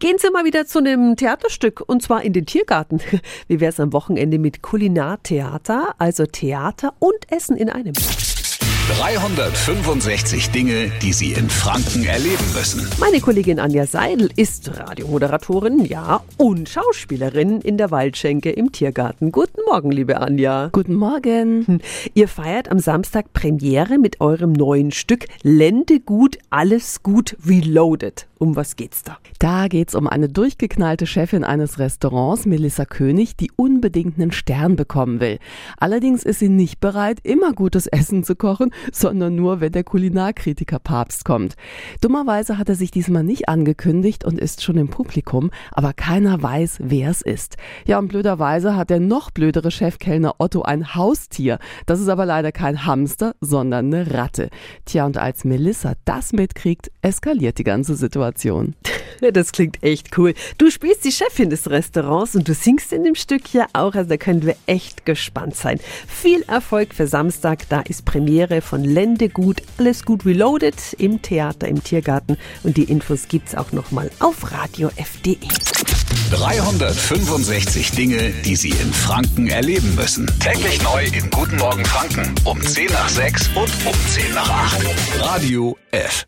Gehen Sie mal wieder zu einem Theaterstück und zwar in den Tiergarten. Wie wäre es am Wochenende mit Kulinartheater, also Theater und Essen in einem? 365 Dinge, die Sie in Franken erleben müssen. Meine Kollegin Anja Seidel ist Radiomoderatorin, ja, und Schauspielerin in der Waldschenke im Tiergarten. Guten Morgen, liebe Anja. Guten Morgen. Hm. Ihr feiert am Samstag Premiere mit eurem neuen Stück Lende gut, alles gut, reloaded. Um was geht's da? Da geht's um eine durchgeknallte Chefin eines Restaurants, Melissa König, die unbedingt einen Stern bekommen will. Allerdings ist sie nicht bereit, immer gutes Essen zu kochen, sondern nur, wenn der Kulinarkritiker Papst kommt. Dummerweise hat er sich diesmal nicht angekündigt und ist schon im Publikum, aber keiner weiß, wer es ist. Ja, und blöderweise hat der noch blödere Chefkellner Otto ein Haustier. Das ist aber leider kein Hamster, sondern eine Ratte. Tja, und als Melissa das mitkriegt, eskaliert die ganze Situation. Situation. Das klingt echt cool. Du spielst die Chefin des Restaurants und du singst in dem Stück ja auch, also da können wir echt gespannt sein. Viel Erfolg für Samstag, da ist Premiere von Lendegut, alles gut reloaded im Theater, im Tiergarten und die Infos gibt's auch nochmal auf radiof.de. 365 Dinge, die Sie in Franken erleben müssen. Täglich neu in Guten Morgen Franken um 10 nach 6 und um 10 nach 8. Radio F.